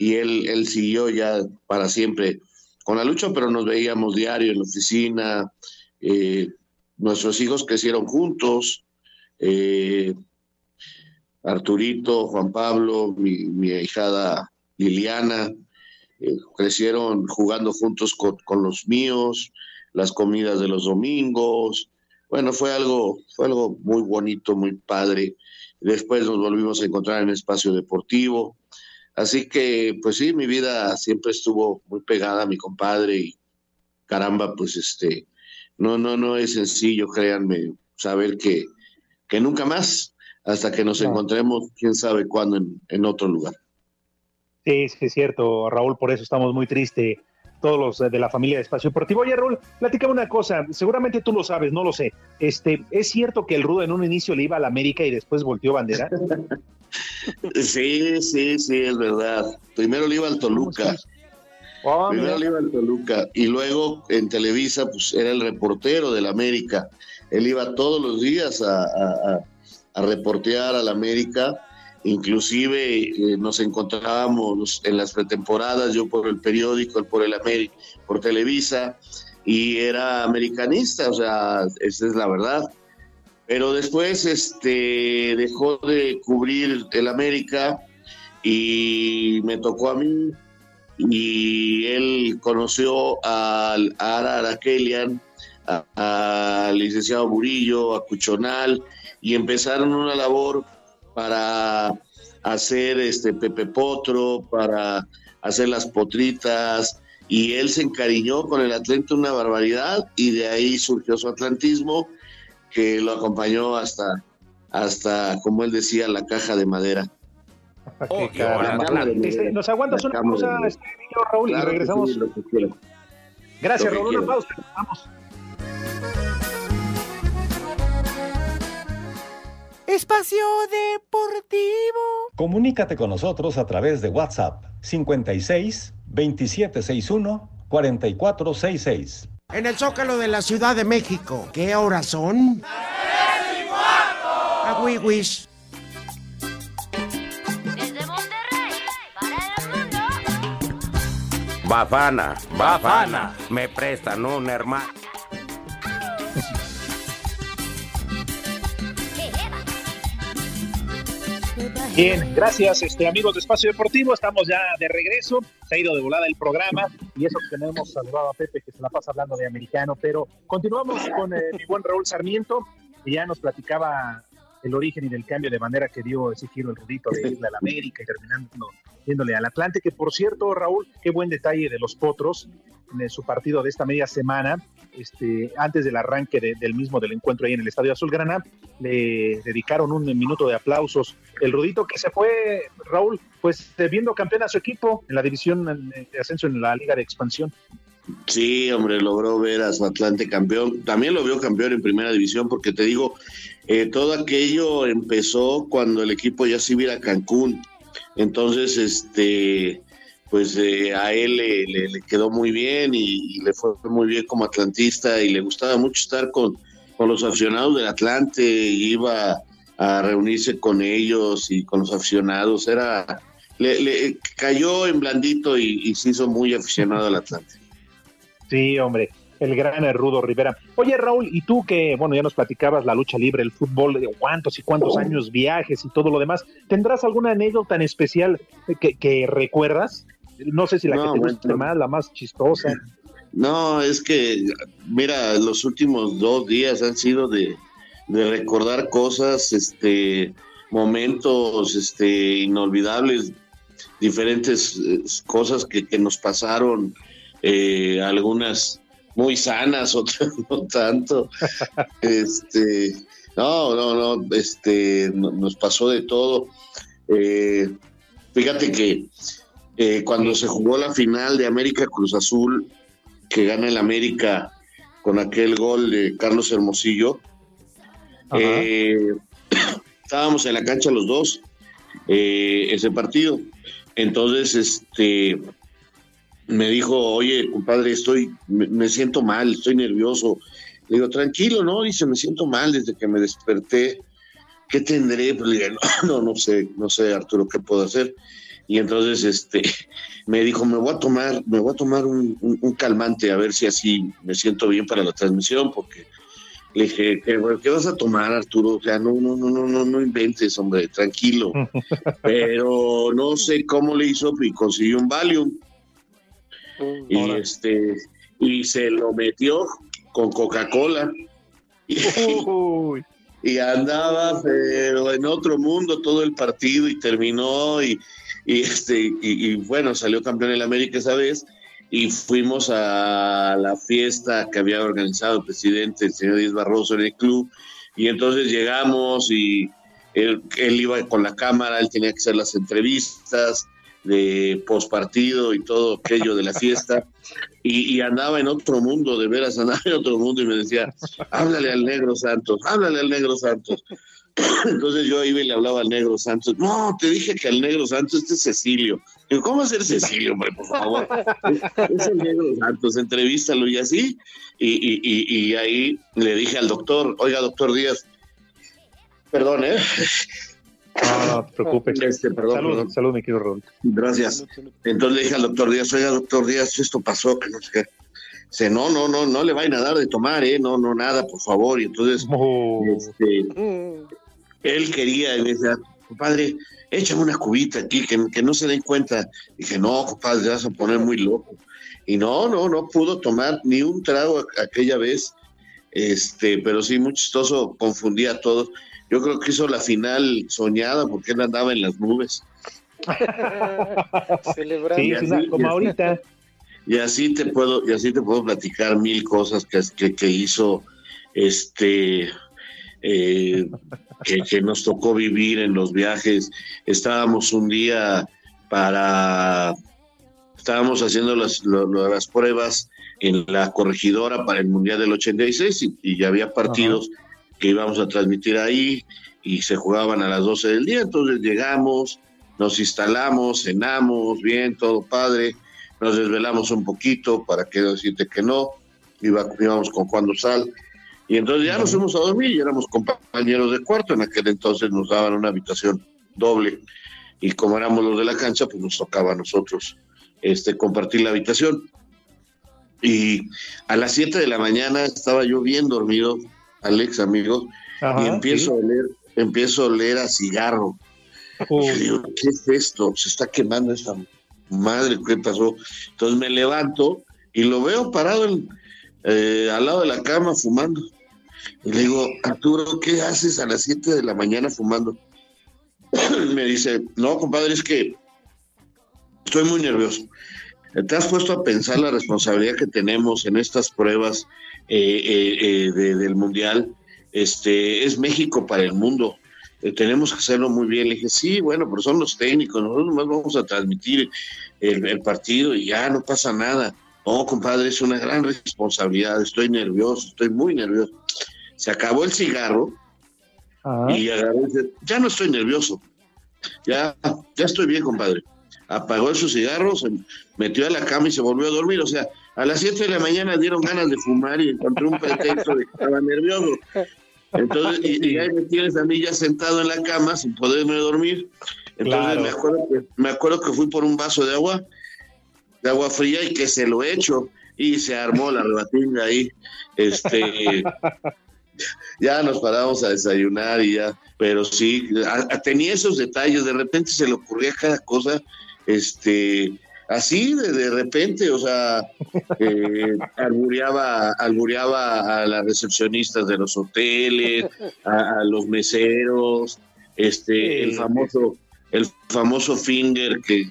Speaker 26: y él, él siguió ya para siempre con la lucha, pero nos veíamos diario en la oficina. Eh, nuestros hijos crecieron juntos. Eh, Arturito, Juan Pablo, mi, mi hijada Liliana, eh, crecieron jugando juntos con, con, los míos, las comidas de los domingos. Bueno, fue algo, fue algo muy bonito, muy padre. Después nos volvimos a encontrar en el espacio deportivo. Así que, pues sí, mi vida siempre estuvo muy pegada a mi compadre y caramba, pues este, no, no, no es sencillo, créanme, saber que, que nunca más, hasta que nos encontremos, quién sabe cuándo, en, en, otro lugar.
Speaker 7: Sí, sí, es cierto, Raúl, por eso estamos muy tristes todos los de la familia de Espacio Deportivo. Oye, Raúl, platícame una cosa, seguramente tú lo sabes, no lo sé. Este, ¿Es cierto que el Rudo en un inicio le iba a la América y después volteó bandera?
Speaker 26: Sí, sí, sí, es verdad. Primero le iba al Toluca. Oh, Primero le iba al Toluca y luego en Televisa pues era el reportero del América. Él iba todos los días a, a, a reportear al América. Inclusive eh, nos encontrábamos en las pretemporadas, yo por el periódico, por el América, por Televisa, y era americanista, o sea, esa es la verdad. Pero después este, dejó de cubrir el América y me tocó a mí. Y él conoció a Ara Arakelian, al licenciado Burillo, a Cuchonal y empezaron una labor para hacer este Pepe Potro, para hacer las potritas y él se encariñó con el Atlante una barbaridad y de ahí surgió su atlantismo que lo acompañó hasta, hasta como él decía, la caja de madera.
Speaker 7: Oh, Nos aguantas una pausa, este, Raúl, y regresamos. Gracias, Raúl. Una pausa. Vamos.
Speaker 9: Espacio Deportivo.
Speaker 27: Comunícate con nosotros a través de WhatsApp 56 2761 4466.
Speaker 9: En el Zócalo de la Ciudad de México. ¿Qué horas son?
Speaker 28: ¡Tres y cuarto!
Speaker 9: A Wish.
Speaker 28: Desde Monterrey, para el mundo.
Speaker 25: Bafana, Bafana, me prestan un hermano.
Speaker 7: Bien, gracias, este, amigos de Espacio Deportivo. Estamos ya de regreso. Se ha ido de volada el programa y eso que no hemos saludado a Pepe, que se la pasa hablando de americano. Pero continuamos con eh, mi buen Raúl Sarmiento, que ya nos platicaba el origen y del cambio de manera que dio ese giro el rudito de irle al América y terminando yéndole al Atlante, que por cierto, Raúl, qué buen detalle de los Potros en su partido de esta media semana, este, antes del arranque de- del mismo del encuentro ahí en el Estadio Azulgrana, le dedicaron un minuto de aplausos. El Rudito que se fue, Raúl, pues eh, viendo campeón a su equipo en la división de ascenso en la Liga de Expansión.
Speaker 26: Sí, hombre, logró ver a su Atlante campeón. También lo vio campeón en primera división, porque te digo, eh, todo aquello empezó cuando el equipo ya se iba a Cancún. Entonces, este, pues eh, a él le, quedó muy bien y, le fue muy bien como atlantista y le gustaba mucho estar con, con los aficionados del Atlante, iba a reunirse con ellos y con los aficionados. Era, le, le cayó en blandito y se hizo muy aficionado al Atlante.
Speaker 7: Sí, hombre, el gran Rudo Rivera. Oye, Raúl, y tú que, bueno, ya nos platicabas la lucha libre, el fútbol, de cuántos y cuántos años, viajes y todo lo demás, ¿tendrás alguna anécdota en especial que, que recuerdas? No sé si la
Speaker 26: No,
Speaker 7: que te
Speaker 26: bueno.
Speaker 7: guste más, la más chistosa.
Speaker 26: No, es que, mira, los últimos dos días han sido de, de recordar cosas, este, momentos, este, inolvidables, diferentes eh, cosas que, que nos pasaron, eh, algunas muy sanas, otras no tanto. Este, no, no, no, este, no- nos pasó de todo. Eh, fíjate que eh, cuando se jugó la final de América Cruz Azul, que gana el América con aquel gol de Carlos Hermosillo, eh, estábamos en la cancha los dos, ese partido. Entonces, este, me dijo, oye, compadre, estoy, me, me siento mal, estoy nervioso. Le digo, tranquilo, ¿no? Dice, me siento mal desde que me desperté. ¿Qué tendré? Pues le dije, no, no, no sé, no sé, Arturo, ¿qué puedo hacer? Y entonces, este, me dijo, me voy a tomar, me voy a tomar un, un- un calmante a ver si así me siento bien para la transmisión, porque le dije, ¿qué, qué vas a tomar, Arturo? O sea, no, no, no, no, no, no inventes, hombre, tranquilo. Pero no sé cómo le hizo y consiguió un Valium. Y este, y se lo metió con Coca-Cola. Y, y andaba, pero en otro mundo todo el partido y terminó y, y este, y, y bueno, salió campeón en América esa vez y fuimos a la fiesta que había organizado el presidente, el señor Díaz Barroso, en el club. Y entonces llegamos y él, él iba con la cámara, él tenía que hacer las entrevistas de postpartido y todo aquello de la fiesta. Y, andaba en otro mundo, de veras, andaba en otro mundo y me decía, háblale al negro Santos, háblale al negro Santos. Entonces yo iba y le hablaba al negro Santos. No, te dije que al negro Santos este es Cecilio. Digo, ¿cómo hacer Cecilio, hombre, por favor? Es el negro Santos, entrevístalo y así. Y, y, y ahí le dije al doctor, oiga, doctor Díaz, perdón, ¿eh?
Speaker 7: No, no te preocupes.
Speaker 26: Este, perdón,
Speaker 7: salud,
Speaker 26: perdón.
Speaker 7: salud, mi querido Raúl.
Speaker 26: Gracias. Entonces le dije al doctor Díaz, oiga, doctor Díaz, esto pasó, que no sé qué. Dice, no, no, no, no le vayan a dar de tomar, ¿eh? No, no, nada, por favor. Y entonces, este, él quería, y me decía, compadre, échame una cubita aquí, que, que no se den cuenta. Dije, no, compadre, te vas a poner muy loco. Y no, no, no pudo tomar ni un trago aquella vez, este, pero sí, muy chistoso, confundía a todos. Yo creo que hizo la final soñada porque él andaba en las nubes.
Speaker 8: Celebrando.
Speaker 26: Y así- y así- Y así te puedo, y así te puedo platicar mil cosas que, que, que hizo este eh, que, que nos tocó vivir en los viajes. Estábamos un día para estábamos haciendo las, las pruebas en la corregidora para el Mundial del 86 y, y ya había partidos que íbamos a transmitir ahí y se jugaban a las 12 del día. Entonces llegamos, nos instalamos, cenamos, bien, todo padre, nos desvelamos un poquito para que decirte que no, Iba, íbamos con Juan Sal. Y entonces ya nos fuimos a dormir y éramos compañeros de cuarto. En aquel entonces nos daban una habitación doble y como éramos los de la cancha, pues nos tocaba a nosotros este, compartir la habitación. Y a las 7 de la mañana estaba yo bien dormido, Alex, amigo,
Speaker 7: Ajá,
Speaker 26: y empiezo
Speaker 7: sí.
Speaker 26: a oler, empiezo a oler a cigarro. Y yo digo, ¿qué es esto? Se está quemando esta madre, ¿qué pasó? Entonces me levanto y lo veo parado en- eh, al lado de la cama fumando. Y le digo, Arturo, ¿qué haces a las 7 de la mañana fumando? me dice, no, compadre, es que estoy muy nervioso. ¿Te has puesto a pensar la responsabilidad que tenemos en estas pruebas eh, eh, eh, de- del Mundial? Este, es México para el mundo. Eh, tenemos que hacerlo muy bien. Le dije, sí, bueno, pero son los técnicos, nosotros nomás vamos a transmitir el, el partido y ya no pasa nada. No, compadre, es una gran responsabilidad. Estoy nervioso, estoy muy nervioso. Se acabó el cigarro y agarró y dice, ya no estoy nervioso. Ya, ya estoy bien, compadre. Apagó su cigarro, se metió a la cama y se volvió a dormir. O sea, a las 7 de la mañana dieron ganas de fumar y encontré un pretexto de que estaba nervioso. Entonces, y, y ahí me tienes a mí ya sentado en la cama sin poderme dormir. Entonces
Speaker 7: Claro.
Speaker 26: me, acuerdo que, me acuerdo que fui por un vaso de agua, de agua fría y que se lo echo y se armó la rebatinga ahí. Este, ya nos paramos a desayunar y ya, pero sí, a- a- tenía esos detalles, de repente se le ocurría cada cosa, este, así de, de repente, o sea, eh, albureaba, albureaba a las recepcionistas de los hoteles, a, a los meseros, este, el famoso, el famoso finger que,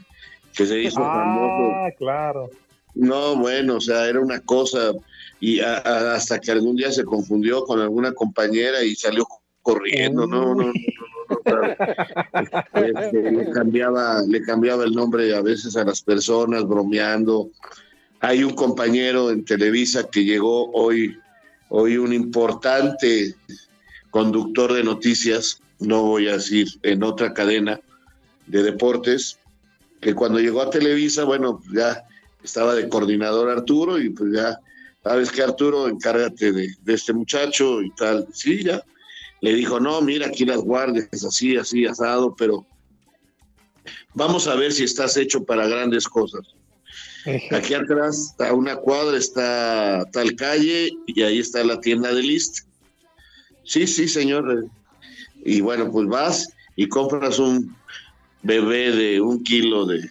Speaker 26: que se hizo famoso.
Speaker 7: Ah, claro.
Speaker 26: No, bueno, o sea, era una cosa y a- a- hasta que algún día se confundió con alguna compañera y salió corriendo, no, no. Este, le cambiaba, le cambiaba el nombre a veces a las personas, bromeando. Hay un compañero en Televisa que llegó hoy, hoy un importante conductor de noticias, no voy a decir en otra cadena de deportes, que cuando llegó a Televisa, bueno, ya estaba de coordinador Arturo y pues ya, sabes que Arturo, encárgate de este muchacho y tal. Sí, ya. Le dijo, no, mira, aquí las guardias, así, así, asado, pero vamos a ver si estás hecho para grandes cosas. Aquí atrás, a una cuadra, está tal calle y ahí está la tienda de List. Sí, sí, señor. Y bueno, pues vas y compras un bebé de un kilo de,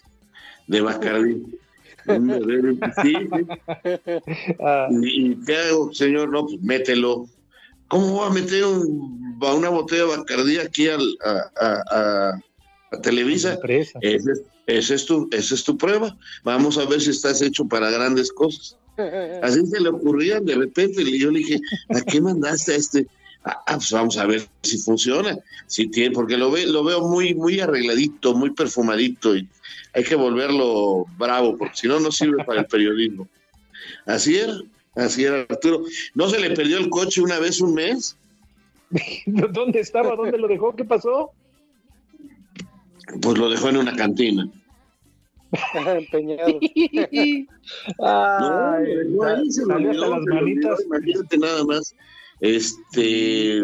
Speaker 26: de Bacardí. Un bebé de- sí, sí. ¿Y, y qué hago, señor? No, pues mételo. ¿Cómo voy a meter un- a una botella de Bacardí aquí al, a, a- a- a Televisa? Esa es, es tu, esa es tu prueba. Vamos a ver si estás hecho para grandes cosas. Así se le ocurrían de repente. Y yo le dije, ¿a qué mandaste a este? Ah, ah, pues vamos a ver si funciona. Si tiene, porque lo, ve, lo veo muy, muy arregladito, muy perfumadito. Y hay que volverlo bravo, porque si no, no sirve para el periodismo. Así era, así era Arturo. ¿No se le perdió el coche una vez un mes?
Speaker 7: ¿Dónde estaba? ¿Dónde lo dejó? ¿Qué pasó?
Speaker 26: Pues lo dejó en una cantina.
Speaker 8: Empeñado.
Speaker 26: No, ahí, se lo
Speaker 7: hasta las
Speaker 26: se lo olvidó,
Speaker 7: manitas.
Speaker 26: imagínate nada más. Este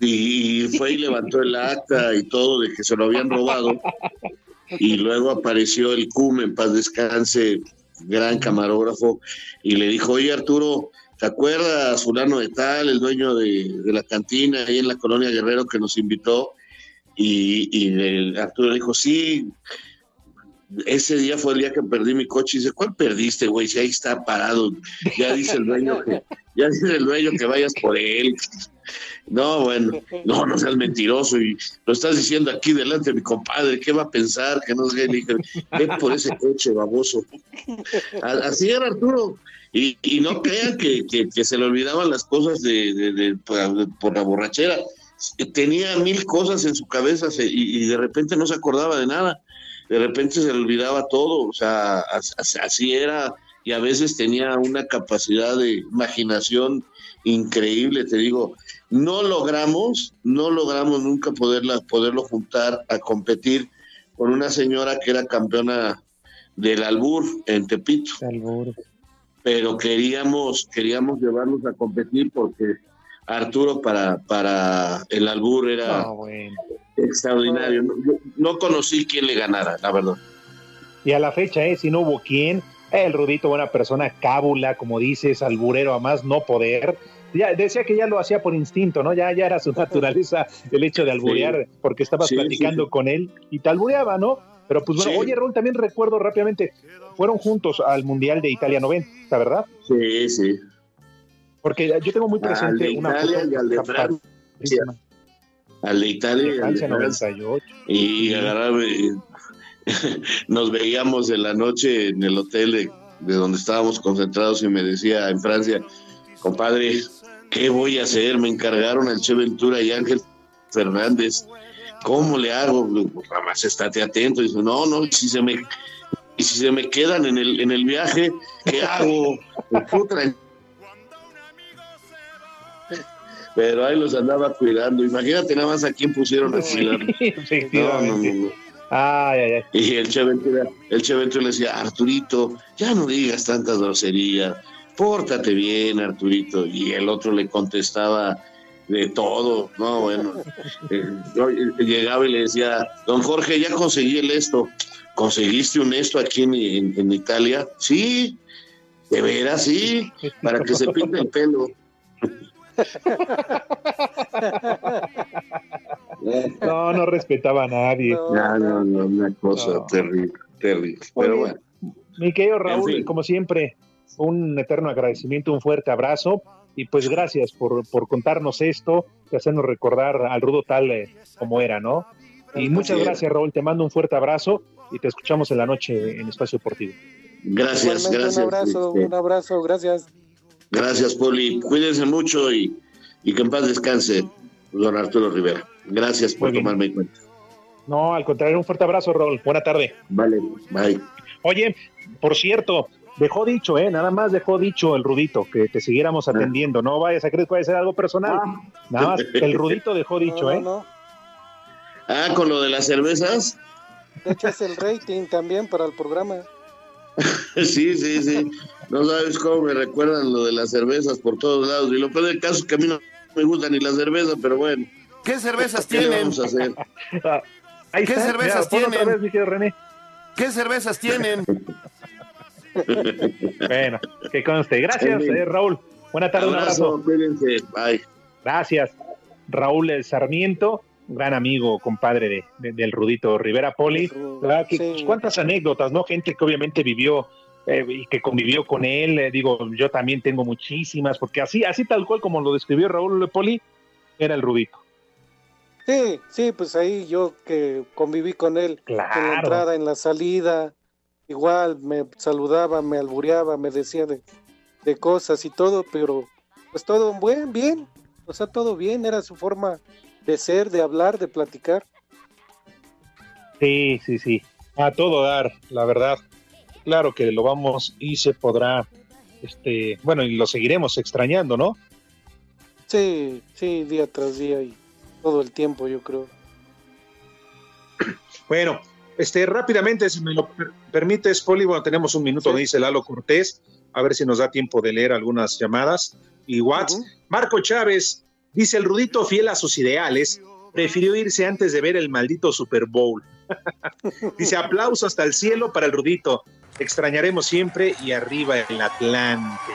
Speaker 26: y fue y levantó el acta y todo de que se lo habían robado. Y luego apareció el CUM en paz descanse, gran camarógrafo, y le dijo, oye Arturo, ¿te acuerdas fulano de tal, el dueño de, de la cantina ahí en la colonia Guerrero que nos invitó? Y, y el- Arturo dijo, sí, ese día fue el día que perdí mi coche. Y dice, ¿cuál perdiste, güey? Si ahí está parado. Ya dice el dueño que, ya dice el dueño que vayas por él. No, bueno, no, no seas mentiroso. Y lo estás diciendo aquí delante de mi compadre. ¿Qué va a pensar? Que no sé. Le dije, ve por ese coche, baboso. Así era Arturo. Y, no crean que, que- se le olvidaban las cosas de, de- por, la borrachera. Tenía mil cosas en su cabeza y de repente no se acordaba de nada. De repente se le olvidaba todo. O sea, as- as- así era. Y a veces tenía una capacidad de imaginación increíble, te digo. No logramos, no logramos nunca poderla, poderlo juntar a competir con una señora que era campeona del albur en Tepito pero queríamos queríamos llevarlos a competir porque Arturo para para el albur era
Speaker 7: No, bueno.
Speaker 26: extraordinario no, conocí quién le ganara la verdad
Speaker 7: Y a la fecha, ¿eh? Si no hubo quién, el Rudito, buena persona, cábula, como dices, alburero a más no poder. Ya decía que ya lo hacía por instinto, ¿no? Ya, ya era su naturaleza el hecho de alburear,
Speaker 26: Sí.
Speaker 7: porque estabas
Speaker 26: Sí,
Speaker 7: platicando
Speaker 26: sí,
Speaker 7: con él y te albureaba, ¿no? Pero pues bueno, oye, Raúl, también recuerdo rápidamente, fueron juntos al Mundial de Italia 90, ¿verdad?
Speaker 26: sí sí
Speaker 7: Porque yo tengo muy
Speaker 26: Al
Speaker 7: presente
Speaker 26: de
Speaker 7: una
Speaker 26: Italia
Speaker 7: foto
Speaker 26: y al de Francia.
Speaker 7: padrísima.
Speaker 26: Al de Italia y al de
Speaker 7: Francia
Speaker 26: Francia.
Speaker 7: 98.
Speaker 26: Y agarraba nos veíamos en la noche en el hotel de, de donde estábamos concentrados y me decía en Francia, compadre, ¿qué voy a hacer? Me encargaron al Che Ventura y Ángel Fernández. ¿Cómo le hago? Digo, Nada más estate atento. Dice, no, no, si se me, y si se me quedan en el, en el viaje, ¿qué hago? Puta. Pero ahí los andaba cuidando. Imagínate nada más a quién pusieron a cuidar. No, no, no.
Speaker 7: Ay, ay, ay.
Speaker 26: Y el Che Ventura, el Che Ventura le decía, Arturito, ya no digas tantas groserías, pórtate bien, Arturito. Y el otro le contestaba de todo, no, bueno. Eh, yo llegaba y le decía, don Jorge, ya conseguí el esto. ¿Conseguiste un esto aquí en, en- en Italia? Sí, de veras, sí, para que se pinte el pelo.
Speaker 7: No, no respetaba a nadie.
Speaker 26: No, no, no, una cosa terrible, terrible. Pero
Speaker 7: Oye,
Speaker 26: bueno.
Speaker 7: Mi querido Raúl,
Speaker 26: En fin.
Speaker 7: como siempre, un eterno agradecimiento, un fuerte abrazo y pues gracias por, por contarnos esto y hacernos recordar al rudo tal eh, como era, ¿no? Y muchas
Speaker 26: Así
Speaker 7: gracias, Raúl. Te mando un fuerte abrazo y te escuchamos en la noche en Espacio Deportivo.
Speaker 26: Gracias,
Speaker 8: Igualmente,
Speaker 26: gracias.
Speaker 8: Un abrazo,
Speaker 26: este,
Speaker 8: un abrazo, gracias.
Speaker 26: Gracias, Poli. Cuídense mucho y, y que en paz descanse, don Arturo Rivera. Gracias por tomarme en cuenta.
Speaker 7: No, al contrario, un fuerte abrazo, Raúl. Buena tarde.
Speaker 26: Vale, bye.
Speaker 7: Oye, por cierto, dejó dicho, ¿eh? Nada más dejó dicho el Rudito que te siguiéramos atendiendo. No vayas a creer que vaya a ser algo personal. Nada más, el Rudito dejó dicho,
Speaker 8: No,
Speaker 7: ¿eh?
Speaker 8: no,
Speaker 26: Ah, con lo de las cervezas.
Speaker 8: De hecho, es el rating también para el programa.
Speaker 26: Sí, sí, sí. No sabes cómo me recuerdan lo de las cervezas por todos lados. Y lo peor del caso es que a mí no me gusta ni la cerveza, pero bueno.
Speaker 29: ¿Qué cervezas
Speaker 26: ¿Qué
Speaker 29: tienen?
Speaker 26: vamos a hacer?
Speaker 7: Ahí
Speaker 29: ¿Qué
Speaker 7: está,
Speaker 29: cervezas
Speaker 7: mira, ponlo
Speaker 29: tienen?
Speaker 7: otra vez, mi querido René.
Speaker 29: ¿Qué cervezas tienen?
Speaker 7: Bueno, que conste. Gracias, eh, Raúl. Buena tarde, un
Speaker 26: Abrazo,
Speaker 7: abrazo.
Speaker 26: cuídense. Bye.
Speaker 7: Gracias. Raúl El Sarmiento, gran amigo, compadre de, de- del Rudito Rivera Poli. cuántas anécdotas, ¿no? Gente que obviamente vivió eh, y que convivió con él. eh, digo, yo también tengo muchísimas, porque así, así tal cual como lo describió Raúl Poli, era el Rudito.
Speaker 8: Sí, sí, pues ahí yo que conviví con él en la
Speaker 7: Claro.
Speaker 8: entrada, en la salida, igual me saludaba, me albureaba, me decía de, de cosas y todo, pero pues todo buen, bien, o sea, todo bien, era su forma de ser, de hablar, de platicar.
Speaker 7: Sí, sí, sí. A todo dar, la verdad. Claro que lo vamos y se podrá, este, bueno, y lo seguiremos extrañando, ¿no?
Speaker 8: Sí, sí, día tras día y todo el tiempo, yo creo.
Speaker 7: Bueno, este, rápidamente, si me lo per- permites, Poli, bueno, tenemos un minuto, dice Lalo Cortés, a ver si nos da tiempo de leer algunas llamadas y WhatsApp. Marco Chávez dice: el Rudito, fiel a sus ideales, prefirió irse antes de ver el maldito Super Bowl. Dice: aplauso hasta el cielo para el Rudito. Extrañaremos siempre y arriba el Atlante.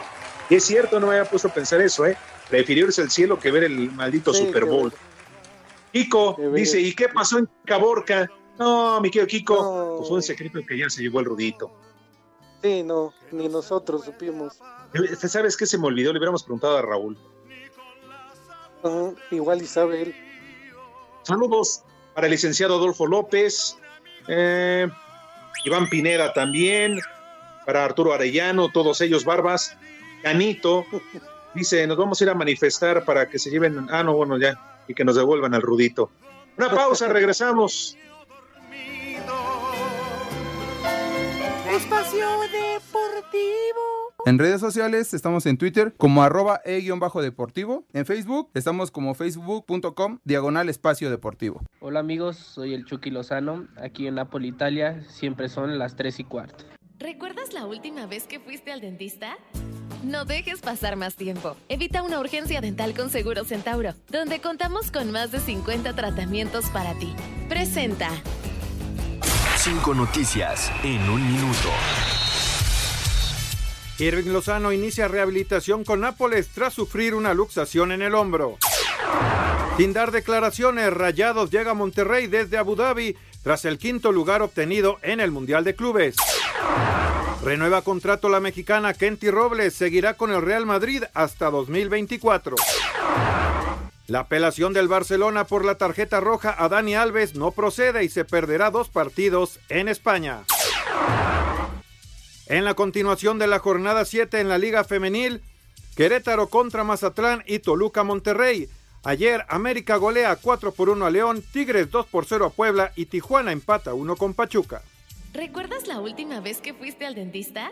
Speaker 7: Y es cierto, no me había puesto a pensar eso, ¿eh? Prefirió irse al cielo que ver el maldito
Speaker 8: Sí,
Speaker 7: Super Bowl. Kiko dice, ¿y qué pasó en Caborca? No, mi querido Kiko, pues fue un secreto que ya se llevó el rudito.
Speaker 8: Sí, no, ni nosotros supimos.
Speaker 7: ¿Sabes qué se me olvidó? Le hubiéramos preguntado a Raúl.
Speaker 8: Ujú, igual y sabe él.
Speaker 7: Saludos para el licenciado Adolfo López, eh, Iván Pineda también, para Arturo Arellano, todos ellos barbas, Canito, dice, nos vamos a ir a manifestar para que se lleven, ah, no, bueno, ya, y que nos devuelvan al rudito. Una pausa, regresamos.
Speaker 9: Espacio Deportivo.
Speaker 30: En redes sociales estamos en Twitter como arroba e-deportivo. En Facebook estamos como facebook.com diagonal espacio deportivo.
Speaker 31: Hola amigos, soy el Chucky Lozano. Aquí en Napoli, Italia, siempre son las 3 y cuarto.
Speaker 32: ¿Recuerdas la última vez que fuiste al dentista? No dejes pasar más tiempo. Evita una urgencia dental con Seguro Centauro, donde contamos con más de 50 tratamientos para ti. Presenta.
Speaker 33: Cinco noticias en un minuto.
Speaker 34: Irving Lozano inicia rehabilitación con Nápoles tras sufrir una luxación en el hombro. Sin dar declaraciones, Rayados llega a Monterrey desde Abu Dhabi tras el quinto lugar obtenido en el Mundial de Clubes. Renueva contrato la mexicana Kenty Robles, seguirá con el Real Madrid hasta 2024. La apelación del Barcelona por la tarjeta roja a Dani Alves no procede y se perderá dos partidos en España. En la continuación de la jornada 7 en la Liga Femenil, Querétaro contra Mazatlán y Toluca Monterrey. Ayer América golea 4 por 1 a León, Tigres 2 por 0 a Puebla y Tijuana empata 1 con Pachuca.
Speaker 32: ¿Recuerdas la última vez que fuiste al dentista?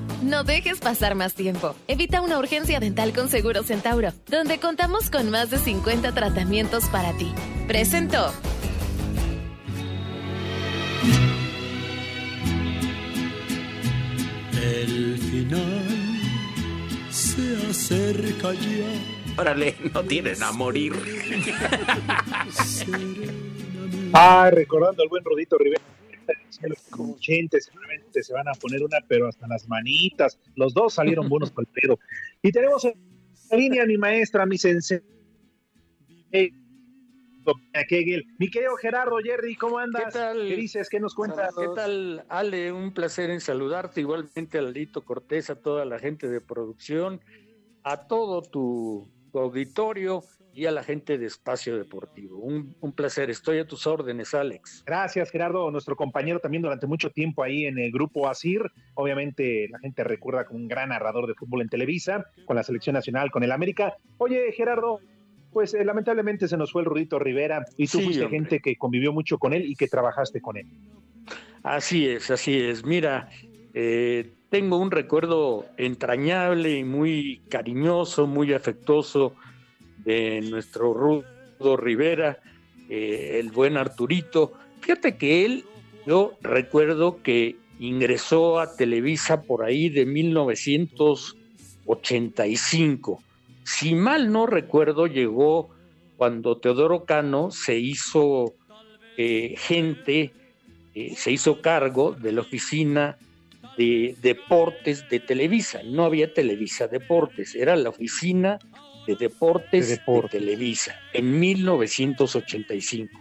Speaker 32: No dejes pasar más tiempo. Evita una urgencia dental con Seguro Centauro, donde contamos con más de 50 tratamientos para ti. Presentó.
Speaker 35: El final se acerca ya.
Speaker 25: Órale, no tienen a morir.
Speaker 7: Ah, recordando al buen Rodito Rivera. Como 80, seguramente se van a poner una, pero hasta las manitas. Los dos salieron buenos para el pedo. Y tenemos en la línea a mi maestra, mi sensei. Kegel. Mi querido Gerardo Jerry, ¿cómo andas?
Speaker 36: ¿Qué tal?
Speaker 7: ¿Qué dices? ¿Qué nos cuentas?
Speaker 36: ¿Qué tal, Ale? Un placer en saludarte. Igualmente a Lito Cortés, a toda la gente de producción, a todo tu, tu auditorio y a la gente de Espacio Deportivo. Un, un, placer. Estoy a tus órdenes, Alex.
Speaker 7: Gracias, Gerardo. Nuestro compañero también durante mucho tiempo ahí en el grupo ASIR. Obviamente la gente recuerda como un gran narrador de fútbol en Televisa, con la selección nacional, con el América. Oye, Gerardo, pues eh, lamentablemente se nos fue el Rudito Rivera y tú
Speaker 36: Sí,
Speaker 7: fuiste
Speaker 36: hombre.
Speaker 7: gente que convivió mucho con él y que trabajaste con él.
Speaker 36: Así es, así es. Mira, eh, tengo un recuerdo entrañable y muy cariñoso, muy afectuoso de nuestro Rudo Rivera, eh, el buen Arturito. Fíjate que él, yo recuerdo que ingresó a Televisa por ahí de 1985. Si mal no recuerdo, llegó cuando Teodoro Cano se hizo eh, gente, eh, se hizo cargo de la oficina de deportes de Televisa. No había Televisa Deportes, era la oficina de deportes de, Televisa en 1985.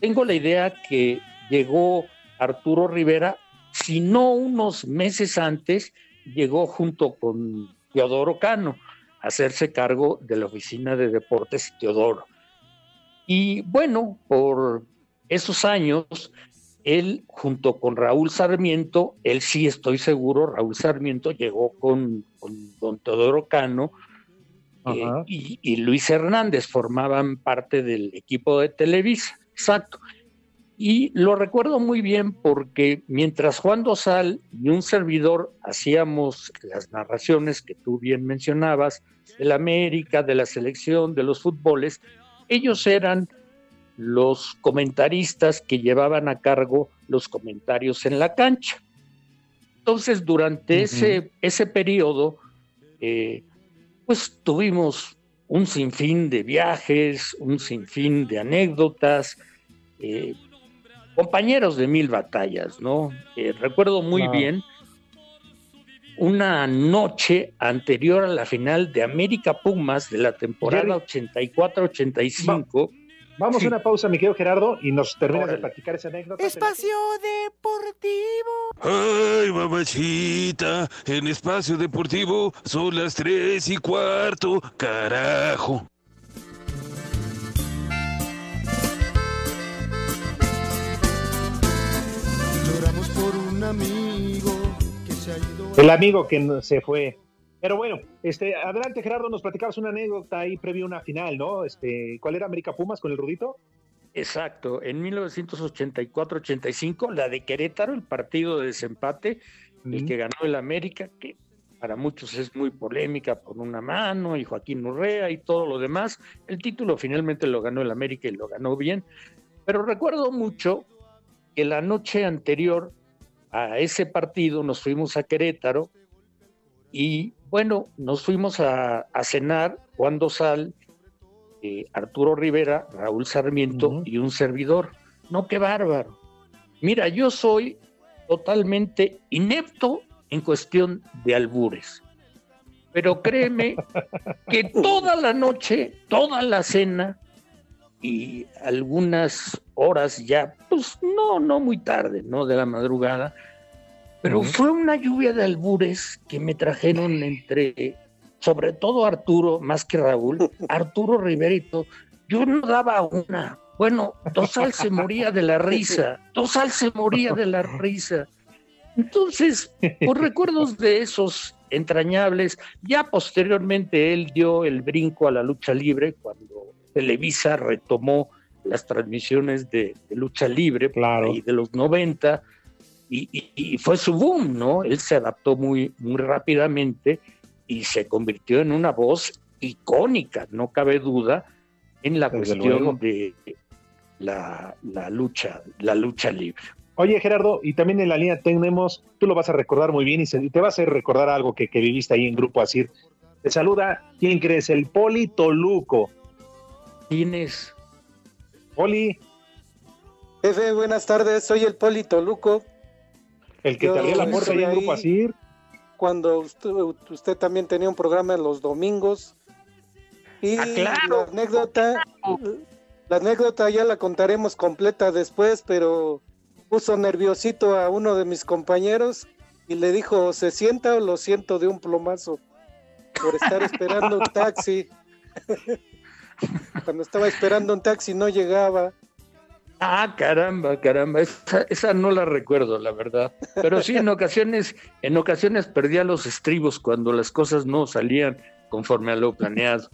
Speaker 36: Tengo la idea que llegó Arturo Rivera, si no unos meses antes, llegó junto con Teodoro Cano a hacerse cargo de la oficina de deportes Teodoro. Y bueno, por esos años, él junto con Raúl Sarmiento, él sí estoy seguro, Raúl Sarmiento llegó con, con don Teodoro Cano eh, y, y Luis Hernández formaban parte del equipo de Televisa, exacto. Y lo recuerdo muy bien porque mientras Juan Dosal y un servidor hacíamos las narraciones que tú bien mencionabas, de la América, de la selección, de los fútboles, ellos eran los comentaristas que llevaban a cargo los comentarios en la cancha. Entonces, durante
Speaker 37: Ujú.
Speaker 36: ese, ese periodo, eh, pues tuvimos un sinfín de viajes, un sinfín de anécdotas, eh, compañeros de mil batallas, ¿no? Eh, recuerdo muy bien una noche anterior a la final de América Pumas de la temporada 84-85.
Speaker 7: Vamos
Speaker 36: Sí.
Speaker 7: a una pausa, mi querido Gerardo, y nos terminas de platicar esa anécdota.
Speaker 9: Espacio Deportivo.
Speaker 38: Ay, mamachita, en espacio deportivo son las tres y cuarto, carajo.
Speaker 23: Lloramos por un amigo que se ha ido.
Speaker 7: El amigo que se fue. Pero bueno, este, adelante Gerardo, nos platicabas una anécdota ahí previo a una final, ¿no? Este, ¿cuál era América Pumas con el Rudito?
Speaker 36: Exacto, en 1984-85, la de Querétaro, el partido de desempate, el que ganó el América, que para muchos es muy polémica por una mano, y Joaquín Urrea y todo lo demás. El título finalmente lo ganó el América y lo ganó bien. Pero recuerdo mucho que la noche anterior a ese partido nos fuimos a Querétaro y bueno, nos fuimos a, a cenar Juan Dosal eh, Arturo Rivera, Raúl Sarmiento y un servidor. No, qué bárbaro. Mira, yo soy totalmente inepto en cuestión de albures. Pero créeme que toda la noche, toda la cena y algunas horas ya, pues no, no muy tarde, no de la madrugada, pero fue una lluvia de albures que me trajeron entre, sobre todo Arturo, más que Raúl, Arturo Riverito. Yo no daba una. Bueno, Tosal se moría de la risa. Tosal se moría de la risa. Entonces, por recuerdos de esos entrañables, ya posteriormente él dio el brinco a la lucha libre cuando Televisa retomó las transmisiones de, de lucha libre claro. y de los 90 y, y, y, fue su boom, ¿no? Él se adaptó muy, muy rápidamente y se convirtió en una voz icónica, no cabe duda, en la
Speaker 7: Desde
Speaker 36: cuestión
Speaker 7: luego.
Speaker 36: de la, la lucha, la lucha libre.
Speaker 7: Oye, Gerardo, y también en la línea tenemos, tú lo vas a recordar muy bien y, se- y te va a hacer recordar algo que, que viviste ahí en Grupo Asir. Te saluda, ¿quién crees? El Poli Toluco.
Speaker 36: ¿Quién es?
Speaker 7: Poli,
Speaker 8: Jefe, buenas tardes, soy el Poli Toluco.
Speaker 7: El que
Speaker 8: Yo
Speaker 7: te abrió la puerta ahí en Grupo Asir.
Speaker 8: Cuando usted, usted también tenía un programa en los domingos. Y
Speaker 36: Ah,
Speaker 8: la anécdota, la anécdota ya la contaremos completa después, pero puso nerviosito a uno de mis compañeros y le dijo, ¿se sienta o lo siento de un plomazo? Por estar esperando un taxi. Cuando estaba esperando un taxi no llegaba.
Speaker 36: Ah, caramba, caramba, esa, esa no la recuerdo, la verdad. Pero sí, en ocasiones, en ocasiones perdía los estribos cuando las cosas no salían conforme a lo planeado.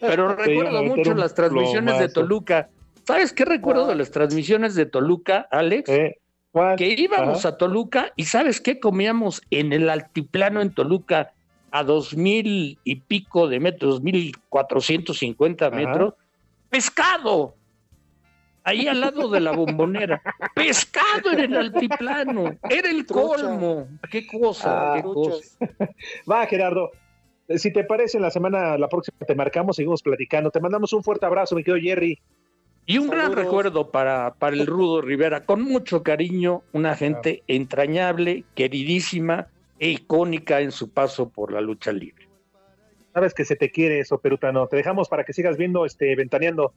Speaker 36: Pero recuerdo mucho las transmisiones de. Toluca. ¿Sabes qué recuerdo de las transmisiones de Toluca, Alex? Que íbamos
Speaker 7: Ajá.
Speaker 36: a Toluca y ¿sabes qué comíamos en el altiplano en Toluca a dos mil y pico de metros, dos mil cuatrocientos cincuenta metros? Pescado. Ahí al lado de la bombonera. Pescado en el altiplano. Era el colmo. Qué cosa,
Speaker 7: Ah,
Speaker 36: qué cosa.
Speaker 7: Va, Gerardo. Eh, Si te parece, en la semana, la próxima te marcamos, seguimos platicando. Te mandamos un fuerte abrazo, mi querido Jerry.
Speaker 36: Y un gran recuerdo para, para el Rudo Rivera, con mucho cariño, una gente entrañable, queridísima e icónica en su paso por la lucha libre.
Speaker 7: Sabes que se te quiere eso, Perutano. Te dejamos para que sigas viendo, este, ventaneando.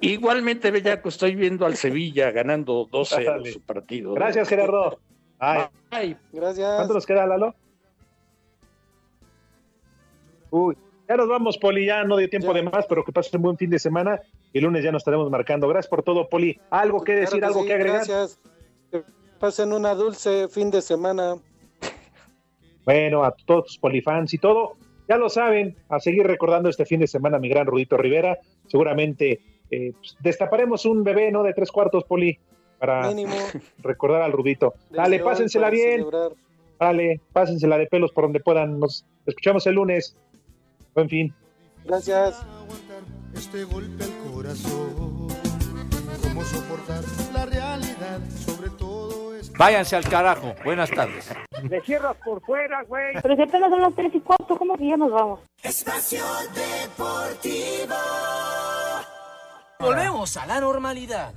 Speaker 36: Igualmente, Bellaco, estoy viendo al Sevilla ganando 2-0
Speaker 7: Dale.
Speaker 36: su partido.
Speaker 7: Gracias, Gerardo. Ay,
Speaker 36: Ay,
Speaker 8: Gracias.
Speaker 7: ¿Cuánto nos queda, Lalo? Uy, ya nos vamos, Poli. Ya no dio tiempo de más, pero que pasen un buen fin de semana. Y el lunes ya nos estaremos marcando. Gracias por todo, Poli. ¿Algo que decir,
Speaker 8: Claro
Speaker 7: algo
Speaker 8: sí,
Speaker 7: que agregar?
Speaker 8: Gracias. Que pasen una dulce fin de semana.
Speaker 7: Bueno, a todos tus polifans y todo, ya lo saben, a seguir recordando este fin de semana a mi gran Rudito Rivera. Seguramente eh, pues, destaparemos un bebé, ¿no? De tres cuartos, Poli, para
Speaker 8: Mínimo.
Speaker 7: recordar al Rudito. Dale, pásensela bien.
Speaker 8: celebrar.
Speaker 7: Dale, pásensela de pelos por donde puedan. Nos escuchamos el lunes. Buen fin.
Speaker 8: Gracias.
Speaker 23: este golpe al corazón. Cómo soportar la realidad, sobre todo es
Speaker 37: Váyanse al carajo. Buenas tardes.
Speaker 9: Le cierras por fuera, güey.
Speaker 39: Pero si apenas son las 3 y 4, ¿cómo que ya nos vamos?
Speaker 5: Espacio Deportivo.
Speaker 40: Volvemos a la normalidad.